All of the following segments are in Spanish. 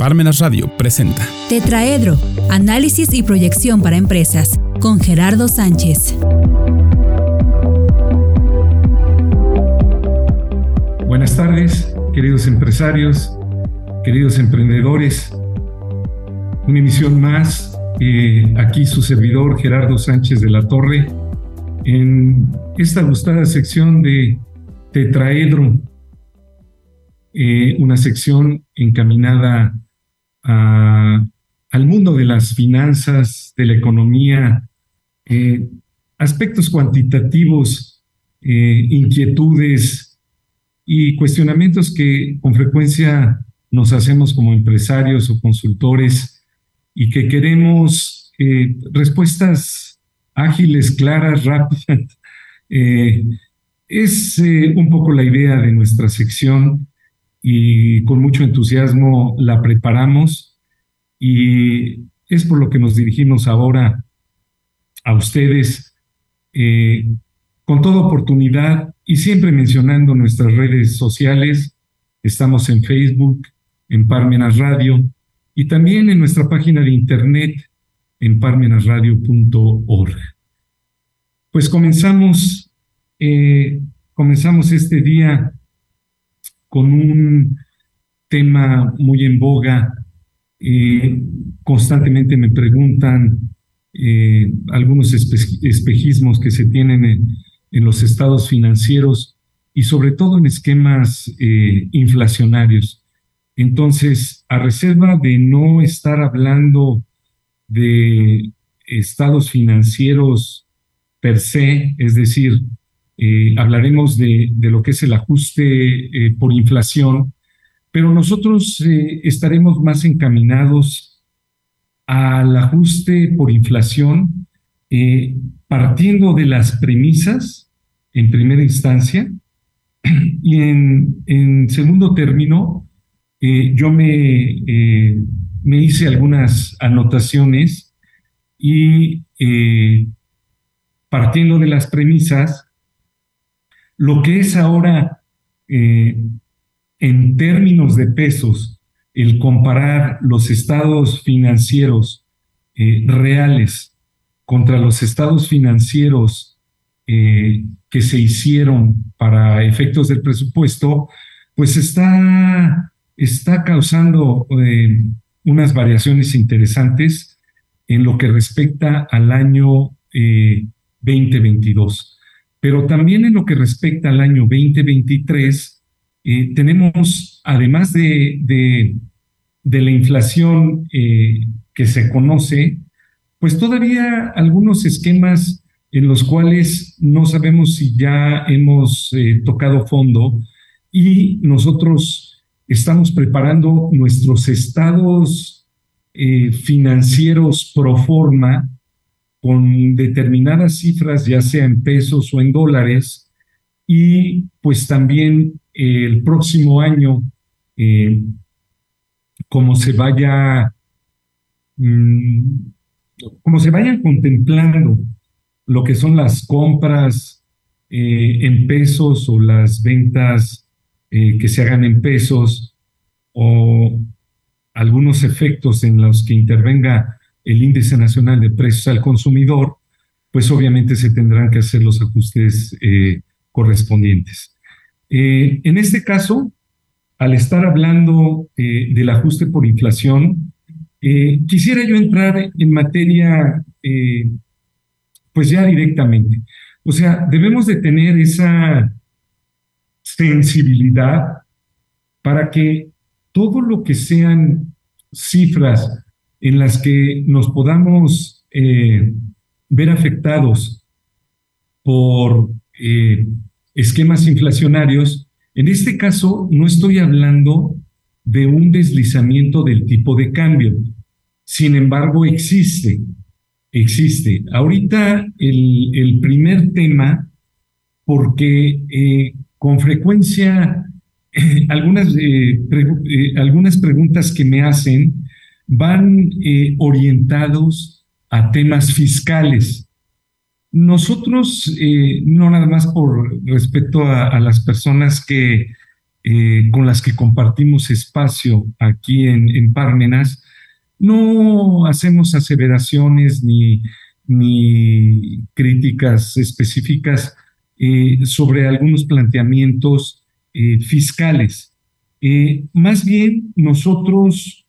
Parmenas Radio presenta Tetraedro, análisis y proyección para empresas, con Gerardo Sánchez. Buenas tardes, queridos empresarios, queridos emprendedores. Una emisión más, eh, aquí su servidor Gerardo Sánchez de la Torre, en esta gustada sección de Tetraedro, eh, una sección encaminada al mundo de las finanzas, de la economía, eh, aspectos cuantitativos, eh, inquietudes y cuestionamientos que con frecuencia nos hacemos como empresarios o consultores y que queremos eh, respuestas ágiles, claras, rápidas. es un poco la idea de nuestra sección y con mucho entusiasmo la preparamos y es por lo que nos dirigimos ahora a ustedes eh, con toda oportunidad y siempre mencionando nuestras redes sociales. Estamos en Facebook, en Parmenas Radio y también en nuestra página de internet en parmenasradio.org. Pues comenzamos, eh, comenzamos este día con un tema muy en boga. Eh, constantemente me preguntan eh, algunos espejismos que se tienen en, los estados financieros y sobre todo en esquemas eh, inflacionarios. Entonces, a reserva de no estar hablando de estados financieros per se, es decir, eh, hablaremos de, lo que es el ajuste eh, por inflación, pero nosotros eh, estaremos más encaminados al ajuste por inflación partiendo de las premisas en primera instancia y en, segundo término yo me, me hice algunas anotaciones y partiendo de las premisas, lo que es ahora, eh, en términos de pesos, el comparar los estados financieros eh, reales contra los estados financieros eh, que se hicieron para efectos del presupuesto, pues está, está causando unas variaciones interesantes en lo que respecta al año 2022. Pero también en lo que respecta al año 2023, eh, tenemos, además de, la inflación eh, que se conoce, pues todavía algunos esquemas en los cuales no sabemos si ya hemos eh, tocado fondo y nosotros estamos preparando nuestros estados financieros pro forma con determinadas cifras, ya sea en pesos o en dólares, y pues también el próximo año, eh, como se vaya, mm, como se vayan contemplando lo que son las compras eh, en pesos o las ventas eh, que se hagan en pesos o algunos efectos en los que intervenga el índice nacional de precios al consumidor, pues obviamente se tendrán que hacer los ajustes eh, correspondientes. Eh, en este caso, al estar hablando eh, del ajuste por inflación, quisiera yo entrar en materia, pues ya directamente. O sea, debemos de tener esa sensibilidad para que todo lo que sean cifras en las que nos podamos eh, ver afectados por eh, esquemas inflacionarios, en este caso no estoy hablando de un deslizamiento del tipo de cambio. Sin embargo, existe, existe. Ahorita el, primer tema, porque eh, con frecuencia algunas, algunas preguntas que me hacen van eh, orientados a temas fiscales. Nosotros, eh, no nada más por respeto a, las personas que con las que compartimos espacio aquí en, en Pármenas, no hacemos aseveraciones ni, ni críticas específicas sobre algunos planteamientos fiscales. más bien, nosotros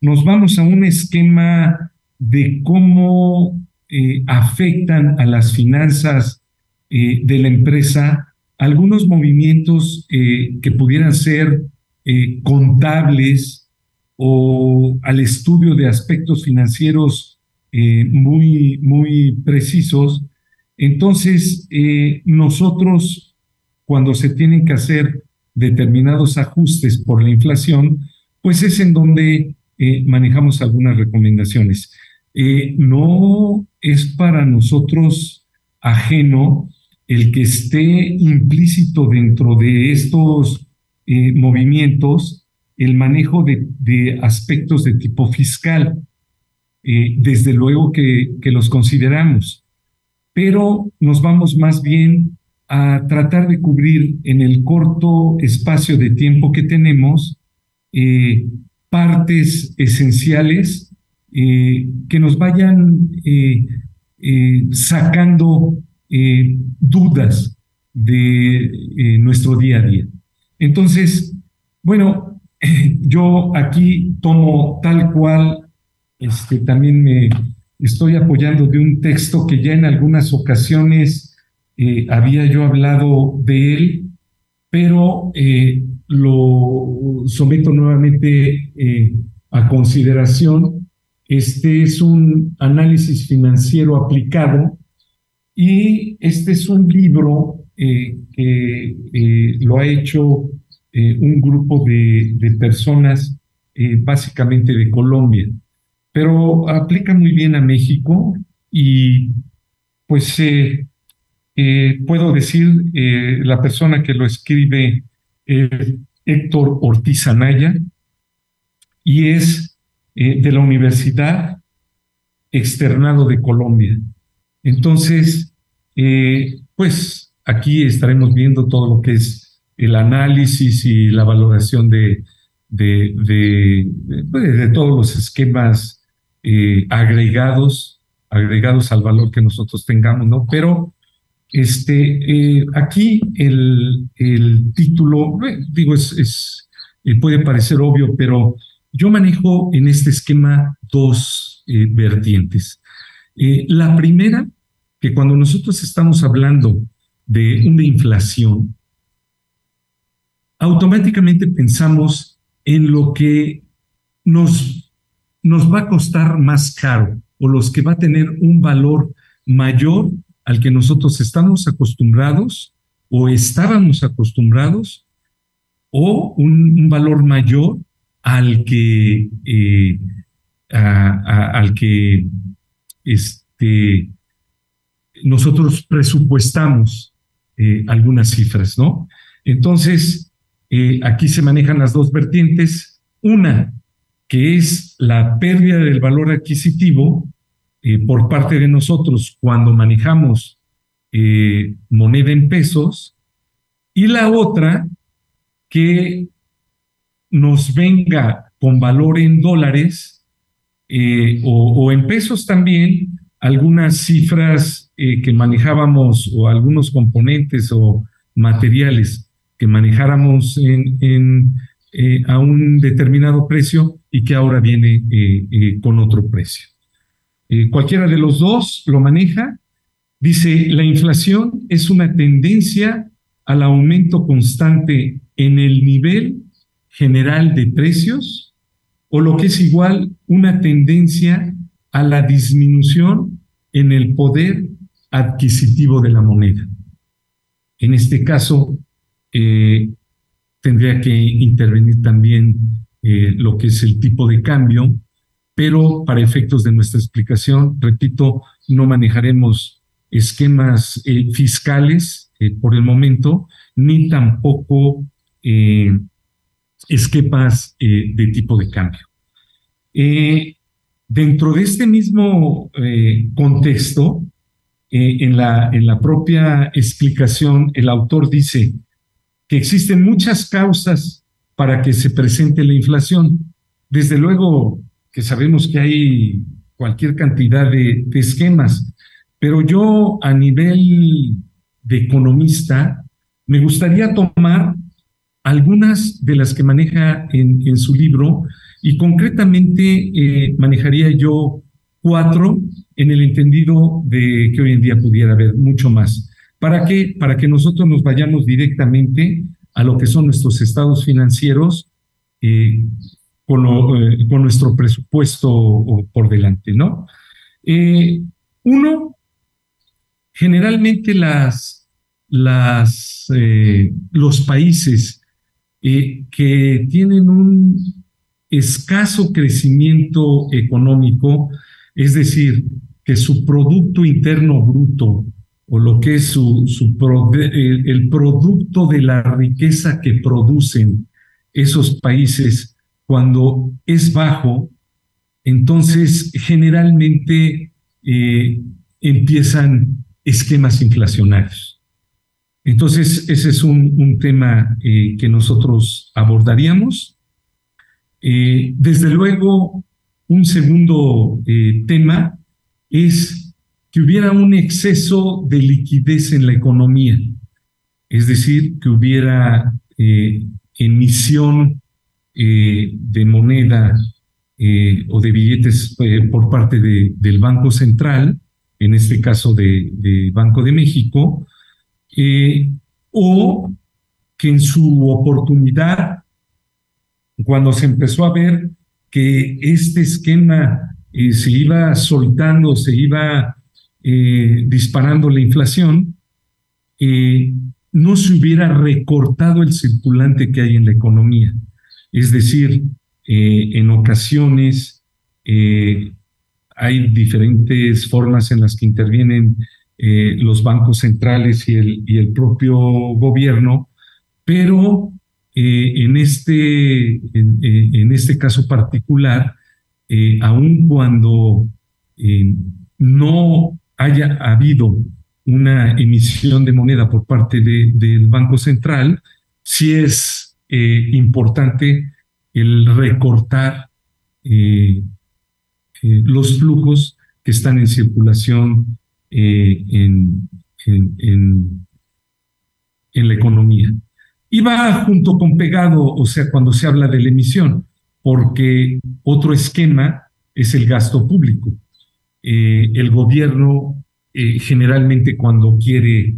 nos vamos a un esquema de cómo eh, afectan a las finanzas eh, de la empresa algunos movimientos eh, que pudieran ser contables o al estudio de aspectos financieros muy, muy precisos. Entonces, nosotros, cuando se tienen que hacer determinados ajustes por la inflación, pues es en donde manejamos algunas recomendaciones. Eh, no es para nosotros ajeno el que esté implícito dentro de estos eh, movimientos el manejo de, aspectos de tipo fiscal. Eh, desde luego que, los consideramos, pero nos vamos más bien a tratar de cubrir en el corto espacio de tiempo que tenemos partes esenciales eh, que nos vayan eh, eh, sacando dudas de nuestro día a día. Entonces, bueno, yo aquí tomo tal cual, este, también me estoy apoyando de un texto que ya en algunas ocasiones había yo hablado de él, pero lo someto nuevamente a consideración. Este es un análisis financiero aplicado y este es un libro eh, que eh, lo ha hecho eh, un grupo de, personas básicamente de Colombia, pero aplica muy bien a México y pues puedo decir, la persona que lo escribe Héctor Ortiz Anaya y es eh, de la Universidad Externado de Colombia. Entonces, eh, pues aquí estaremos viendo todo lo que es el análisis y la valoración de, de, de, pues, todos los esquemas eh, agregados, agregados al valor que nosotros tengamos, ¿no? Pero este, aquí el, el título, digo, es, es puede parecer obvio, pero yo manejo en este esquema dos eh, vertientes. Eh, la primera, que cuando nosotros estamos hablando de una inflación, automáticamente pensamos en lo que nos, nos va a costar más caro o los que va a tener un valor mayor al que nosotros estamos acostumbrados o estábamos acostumbrados o un valor mayor al que, eh, al que este, nosotros presupuestamos eh, algunas cifras, ¿no? Entonces, eh, aquí se manejan las dos vertientes. Una, que es la pérdida del valor adquisitivo por parte de nosotros cuando manejamos moneda en pesos. Y la otra, que nos venga con valor en dólares eh, o, en pesos también algunas cifras eh, que manejábamos o algunos componentes o materiales que manejáramos eh, a un determinado precio y que ahora viene con otro precio. Cualquiera de los dos lo maneja. Dice, la inflación es una tendencia al aumento constante en el nivel general de precios o lo que es igual una tendencia a la disminución en el poder adquisitivo de la moneda. En este caso, eh, tendría que intervenir también eh, lo que es el tipo de cambio, pero para efectos de nuestra explicación, repito, no manejaremos esquemas eh, fiscales por el momento, ni tampoco esquemas eh, de tipo de cambio. Eh, dentro de este mismo eh, contexto, en, la, en la propia explicación, el autor dice, que existen muchas causas para que se presente la inflación. Desde luego que sabemos que hay cualquier cantidad de, esquemas, pero yo a nivel de economista me gustaría tomar algunas de las que maneja en, su libro y concretamente eh, manejaría yo cuatro en el entendido de que hoy en día pudiera haber mucho más. ¿Para qué? Para que nosotros nos vayamos directamente a lo que son nuestros estados financieros eh, con, eh, con, nuestro presupuesto por delante, ¿no? Eh, uno, generalmente las, las, los países que tienen un escaso crecimiento económico, es decir, que su Producto Interno Bruto o lo que es su, el, producto de la riqueza que producen esos países cuando es bajo, entonces generalmente eh, empiezan esquemas inflacionarios. Entonces, ese es un, tema eh, que nosotros abordaríamos. Eh, desde luego, un segundo tema es que hubiera un exceso de liquidez en la economía, es decir, que hubiera emisión eh, de moneda eh, o de billetes por parte del Banco Central, en este caso de, Banco de México, o que en su oportunidad, cuando se empezó a ver que este esquema se iba soltando, se iba eh, disparando la inflación, eh, no se hubiera recortado el circulante que hay en la economía. Es decir, eh, en ocasiones hay diferentes formas en las que intervienen los bancos centrales y el, y el propio gobierno, pero en, este, en, este caso particular, aun cuando no haya habido una emisión de moneda por parte del Banco Central, sí es eh, importante el recortar eh, eh, los flujos que están en circulación en, la economía. Y va junto con pegado, o sea, cuando se habla de la emisión, porque otro esquema es el gasto público. El gobierno generalmente cuando quiere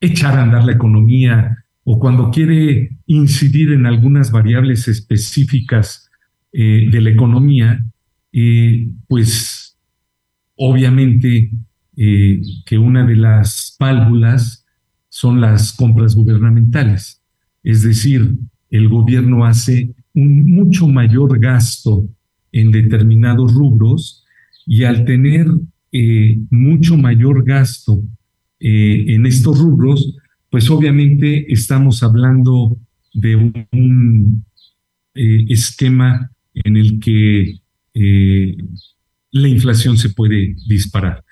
echar a andar la economía o cuando quiere incidir en algunas variables específicas de la economía, pues obviamente que una de las válvulas son las compras gubernamentales. Es decir, el gobierno hace un mucho mayor gasto en determinados rubros y al tener eh, mucho mayor gasto eh, en estos rubros, pues obviamente estamos hablando de un, eh, esquema en el que la inflación se puede disparar.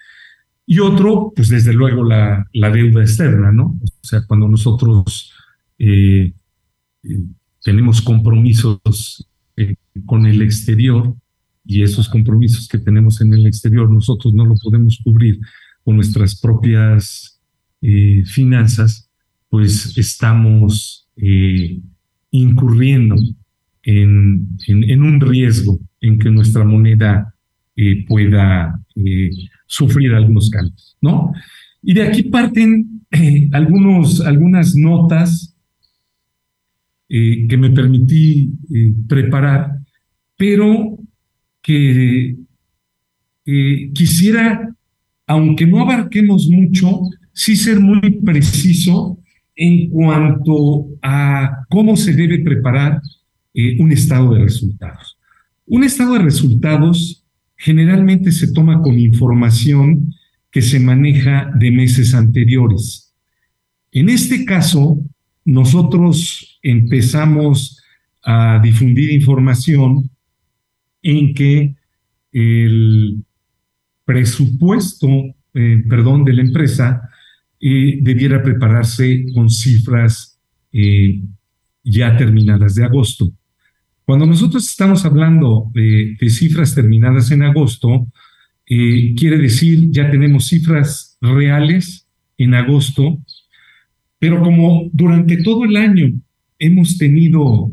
Y otro, pues desde luego la, la deuda externa, ¿no? O sea, cuando nosotros tenemos compromisos con el exterior y esos compromisos que tenemos en el exterior nosotros no lo podemos cubrir con nuestras propias eh, finanzas, pues estamos eh, incurriendo en, en, un riesgo en que nuestra moneda eh, pueda sufrir algunos cambios, ¿no? Y de aquí parten algunos, algunas notas que me permití preparar pero que quisiera, aunque no abarquemos mucho, sí ser muy preciso en cuanto a cómo se debe preparar eh, un estado de resultados. Un estado de resultados generalmente se toma con información que se maneja de meses anteriores. En este caso, nosotros empezamos a difundir información en que el presupuesto, eh, perdón, de la empresa debiera prepararse con cifras ya terminadas de agosto. Cuando nosotros estamos hablando de, cifras terminadas en agosto, quiere decir ya tenemos cifras reales en agosto, pero como durante todo el año hemos tenido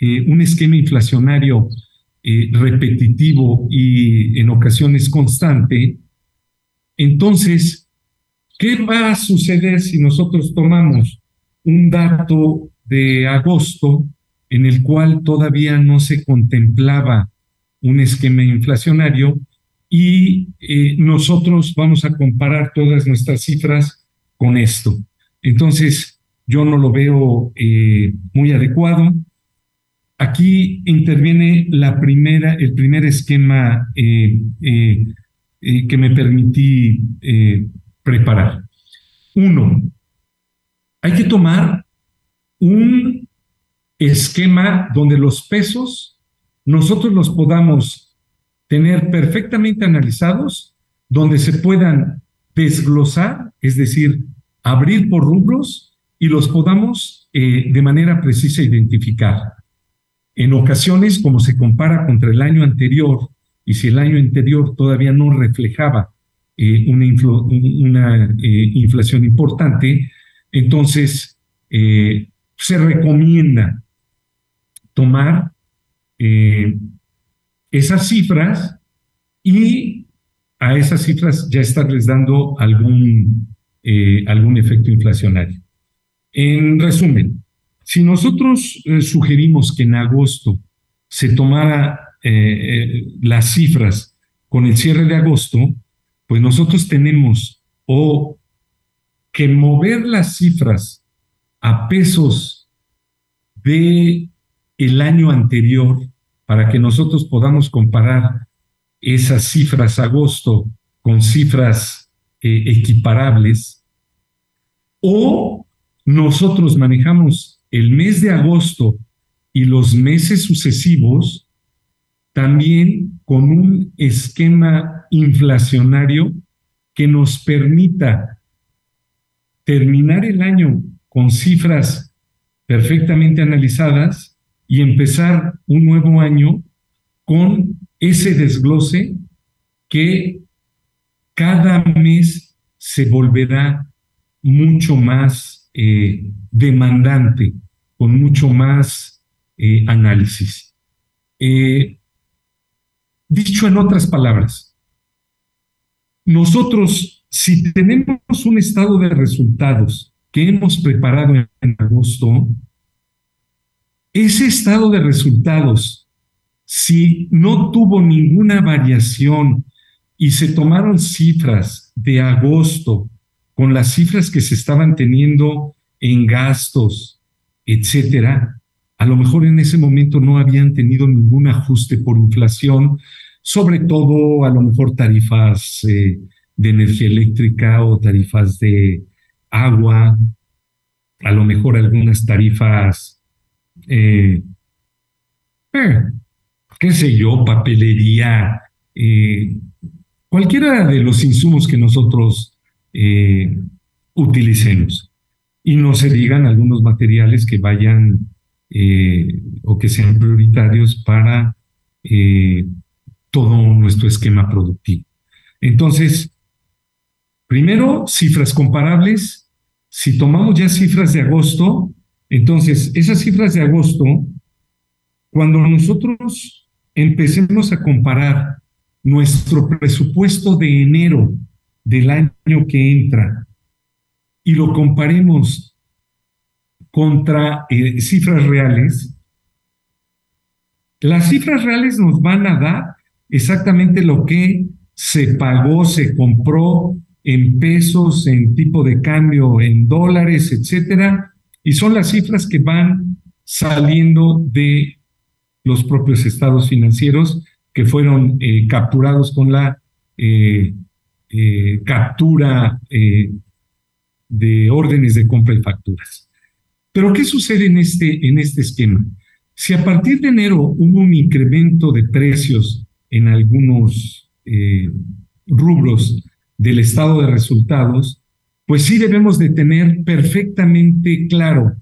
un esquema inflacionario eh, repetitivo y en ocasiones constante, entonces, ¿qué va a suceder si nosotros tomamos un dato de agosto en el cual todavía no se contemplaba un esquema inflacionario y eh, nosotros vamos a comparar todas nuestras cifras con esto? Entonces, yo no lo veo eh, muy adecuado. Aquí interviene la primera, el primer esquema eh, eh, eh, que me permití preparar. Uno, hay que tomar un esquema donde los pesos nosotros los podamos tener perfectamente analizados, donde se puedan desglosar, es decir, abrir por rubros y los podamos de manera precisa identificar. En ocasiones, como se compara contra el año anterior, y si el año anterior todavía no reflejaba eh, una, eh, inflación importante, entonces eh, se recomienda tomar esas cifras y a esas cifras ya estarles dando algún, algún efecto inflacionario. En resumen, si nosotros eh, sugerimos que en agosto se tomara eh, eh, las cifras con el cierre de agosto, pues nosotros tenemos o que mover las cifras a pesos de el año anterior para que nosotros podamos comparar esas cifras agosto con cifras equiparables o nosotros manejamos el mes de agosto y los meses sucesivos, también con un esquema inflacionario que nos permita terminar el año con cifras perfectamente analizadas y empezar un nuevo año con ese desglose que cada mes se volverá mucho más eh, demandante con mucho más eh, análisis. Eh, dicho en otras palabras, nosotros, si tenemos un estado de resultados que hemos preparado en agosto, ese estado de resultados, si no tuvo ninguna variación y se tomaron cifras de agosto con las cifras que se estaban teniendo en gastos, etcétera, a lo mejor en ese momento no habían tenido ningún ajuste por inflación, sobre todo a lo mejor tarifas eh, de energía eléctrica o tarifas de agua, a lo mejor algunas tarifas, eh, eh, qué sé yo, papelería, cualquiera de los insumos que nosotros utilicemos y no se digan algunos materiales que vayan eh, o que sean prioritarios para eh, todo nuestro esquema productivo. Entonces, primero, cifras comparables. Si tomamos ya cifras de agosto, entonces esas cifras de agosto, cuando nosotros empecemos a comparar nuestro presupuesto de enero del año que entra y lo comparemos contra eh, cifras reales, las cifras reales nos van a dar exactamente lo que se pagó, se compró en pesos, en tipo de cambio, en dólares, etcétera, y son las cifras que van saliendo de los propios estados financieros que fueron eh, capturados con la eh, captura de órdenes de compra y facturas. Pero ¿qué sucede en este, en este esquema? Si a partir de enero hubo un incremento de precios en algunos eh, rubros del estado de resultados, pues sí debemos de tener perfectamente claro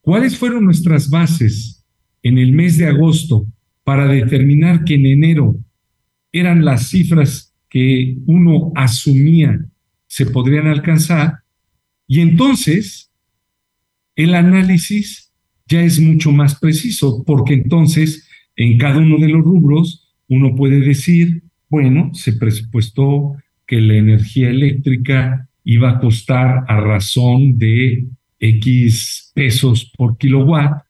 cuáles fueron nuestras bases en el mes de agosto para determinar que en enero eran las cifras que uno asumía se podrían alcanzar y entonces el análisis ya es mucho más preciso porque entonces en cada uno de los rubros uno puede decir, bueno, se presupuestó que la energía eléctrica iba a costar a razón de X pesos por kilowatt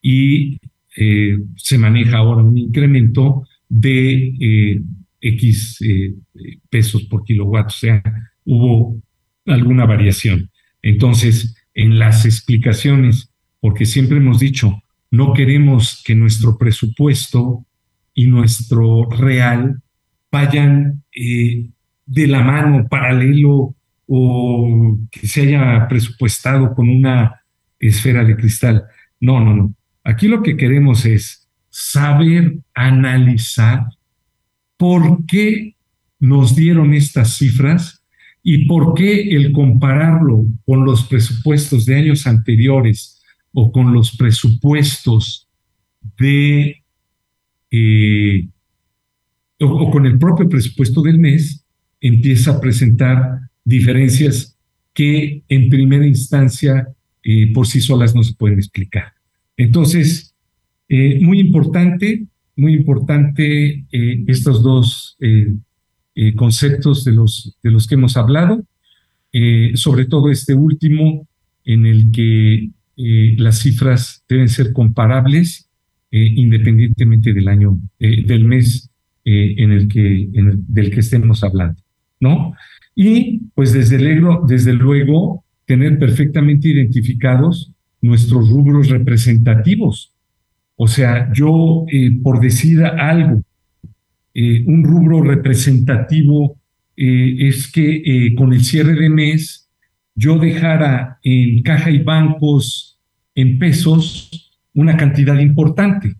y eh, se maneja ahora un incremento de eh, X eh, pesos por kilowatt, o sea, hubo alguna variación. Entonces, en las explicaciones, porque siempre hemos dicho, no queremos que nuestro presupuesto y nuestro real vayan de la mano, paralelo, o que se haya presupuestado con una esfera de cristal. No, no, no. Aquí lo que queremos es saber analizar por qué nos dieron estas cifras y por qué el compararlo con los presupuestos de años anteriores o con los presupuestos de eh, o, con el propio presupuesto del mes empieza a presentar diferencias que en primera instancia eh, por sí solas no se pueden explicar. Entonces, eh, muy importante, muy importante eh, estos dos conceptos de los, de los que hemos hablado, sobre todo este último en el que las cifras deben ser comparables independientemente del año, del mes en el que, en del que estemos hablando, ¿no? Y pues desde luego, desde luego tener perfectamente identificados nuestros rubros representativos. O sea, yo eh, por decir algo, eh, un rubro representativo eh, es que con el cierre de mes yo dejara en caja y bancos en pesos una cantidad importante.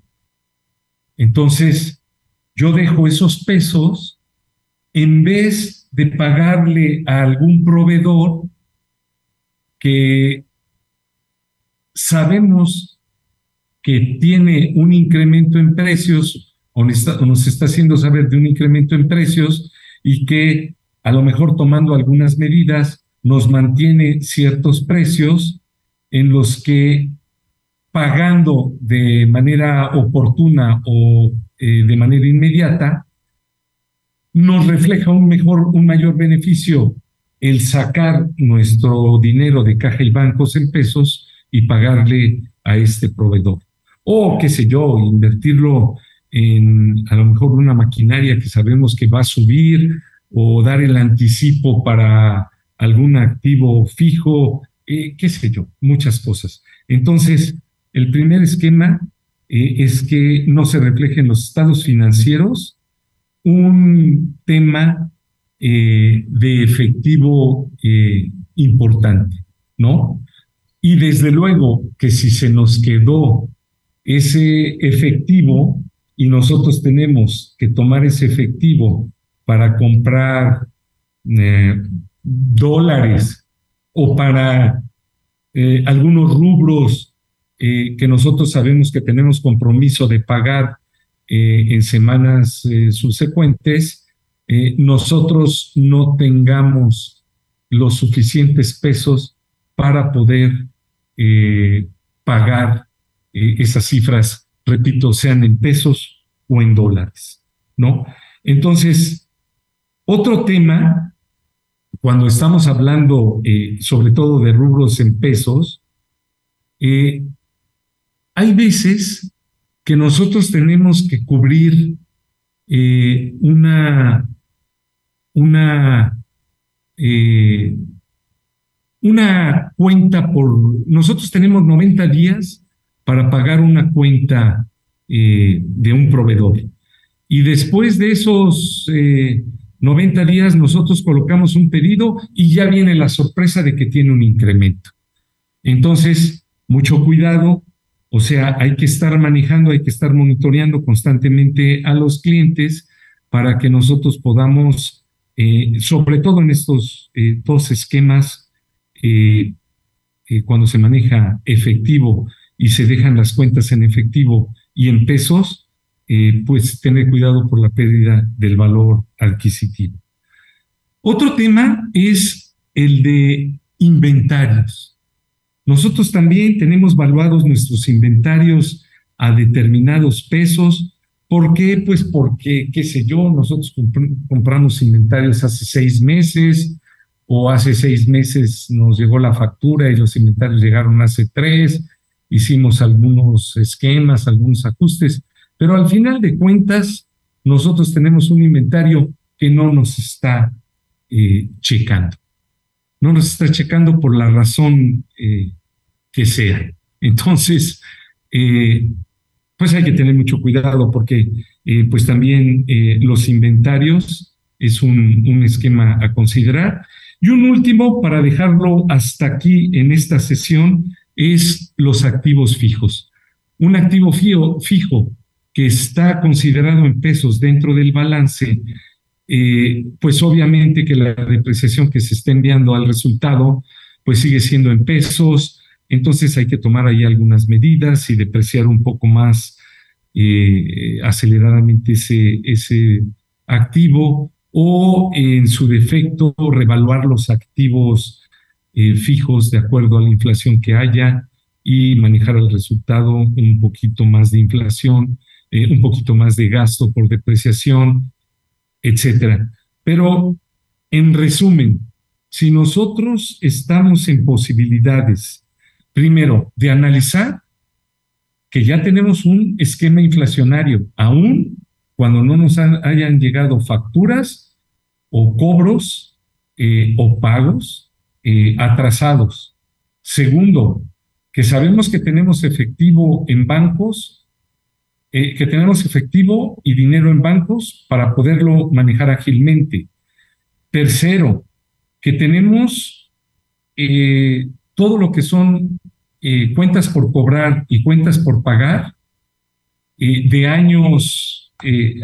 Entonces, yo dejo esos pesos en vez de pagarle a algún proveedor que sabemos que tiene un incremento en precios o nos está haciendo saber de un incremento en precios y que a lo mejor tomando algunas medidas nos mantiene ciertos precios en los que pagando de manera oportuna o eh, de manera inmediata, nos refleja un mejor, un mayor beneficio el sacar nuestro dinero de caja y bancos en pesos y pagarle a este proveedor. O, qué sé yo, invertirlo en a lo mejor una maquinaria que sabemos que va a subir o dar el anticipo para algún activo fijo, eh, qué sé yo, muchas cosas. Entonces, el primer esquema eh, es que no se reflejen los estados financieros un tema eh, de efectivo importante, ¿no? Y desde luego que si se nos quedó ese efectivo y nosotros tenemos que tomar ese efectivo para comprar eh, dólares o para algunos rubros que nosotros sabemos que tenemos compromiso de pagar eh, en semanas eh, subsecuentes, eh, nosotros no tengamos los suficientes pesos para poder pagar esas cifras, repito, sean en pesos o en dólares, ¿no? Entonces, otro tema, cuando estamos hablando sobre todo de rubros en pesos, hay veces que nosotros tenemos que cubrir eh, una, una, eh, una cuenta por... Nosotros tenemos 90 días para pagar una cuenta eh, de un proveedor. Y después de esos 90 días nosotros colocamos un pedido y ya viene la sorpresa de que tiene un incremento. Entonces, mucho cuidado, o sea, hay que estar manejando, hay que estar monitoreando constantemente a los clientes para que nosotros podamos sobre todo en estos dos esquemas, cuando se maneja efectivo y se dejan las cuentas en efectivo y en pesos, pues tener cuidado por la pérdida del valor adquisitivo. Otro tema es el de inventarios. Nosotros también tenemos valuados nuestros inventarios a determinados pesos. ¿Por qué? Pues porque, qué sé yo, nosotros compramos inventarios hace seis meses o hace seis meses nos llegó la factura y los inventarios llegaron hace tres, hicimos algunos esquemas, algunos ajustes, pero al final de cuentas nosotros tenemos un inventario que no nos está eh, checando. No nos está checando por la razón eh, que sea. Entonces, eh, pues hay que tener mucho cuidado porque pues también los inventarios es un, un esquema a considerar. Y un último, para dejarlo hasta aquí en esta sesión, es los activos fijos. Un activo fijo, que está considerado en pesos dentro del balance eh, pues obviamente que la depreciación que se está enviando al resultado, pues sigue siendo en pesos, entonces hay que tomar ahí algunas medidas y depreciar un poco más eh, aceleradamente ese, ese activo o en su defecto revaluar los activos eh, fijos de acuerdo a la inflación que haya y manejar al resultado un poquito más de inflación, un poquito más de gasto por depreciación etcétera. Pero, en resumen, si nosotros estamos en posibilidades, primero, de analizar que ya tenemos un esquema inflacionario, aún cuando no nos hayan llegado facturas o cobros eh, o pagos eh, atrasados. Segundo, que sabemos que tenemos efectivo en bancos eh, que tenemos efectivo y dinero en bancos para poderlo manejar ágilmente. Tercero, que tenemos eh, todo lo que son cuentas por cobrar y cuentas por pagar de años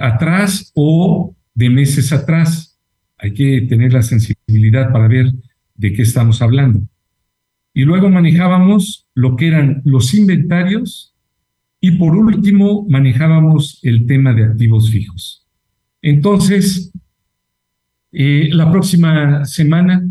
atrás o de meses atrás. Hay que tener la sensibilidad para ver de qué estamos hablando. Y luego manejábamos lo que eran los inventarios y por último, manejábamos el tema de activos fijos. Entonces, eh, la próxima semana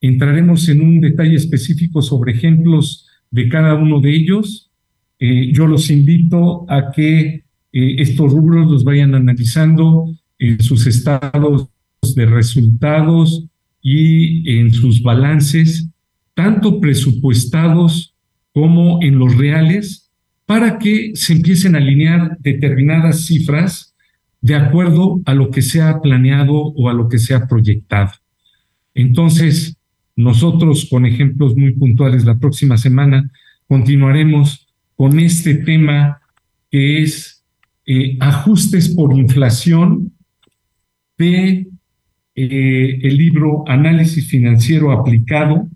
entraremos en un detalle específico sobre ejemplos de cada uno de ellos. Eh, yo los invito a que eh, estos rubros los vayan analizando en sus estados de resultados y en sus balances, tanto presupuestados como en los reales, para que se empiecen a alinear determinadas cifras de acuerdo a lo que se ha planeado o a lo que se ha proyectado. Entonces, nosotros con ejemplos muy puntuales la próxima semana continuaremos con este tema que es eh, ajustes por inflación de eh, el libro Análisis Financiero Aplicado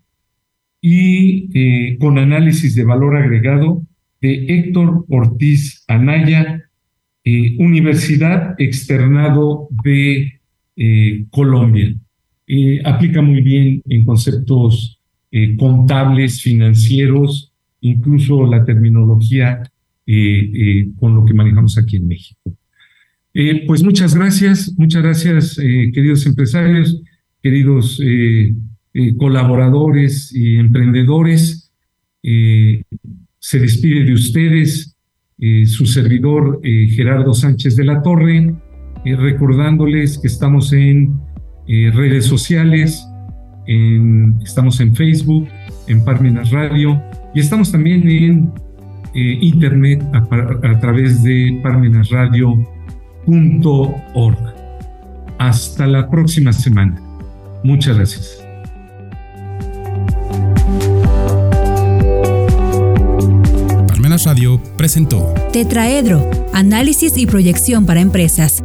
y eh, con análisis de valor agregado de Héctor Ortiz Anaya, eh, Universidad Externado de Colombia. Aplica muy bien en conceptos contables, financieros, incluso la terminología con lo que manejamos aquí en México. Pues muchas gracias, muchas gracias, queridos empresarios, queridos colaboradores y emprendedores. Se despide de ustedes eh, su servidor eh, Gerardo Sánchez de la Torre, eh, recordándoles que estamos en redes sociales, estamos en Facebook, en Parmenas Radio y estamos también en internet a, a, través de parmenasradio.org. Hasta la próxima semana. Muchas gracias. Radio presentó Tetraedro, análisis y proyección para empresas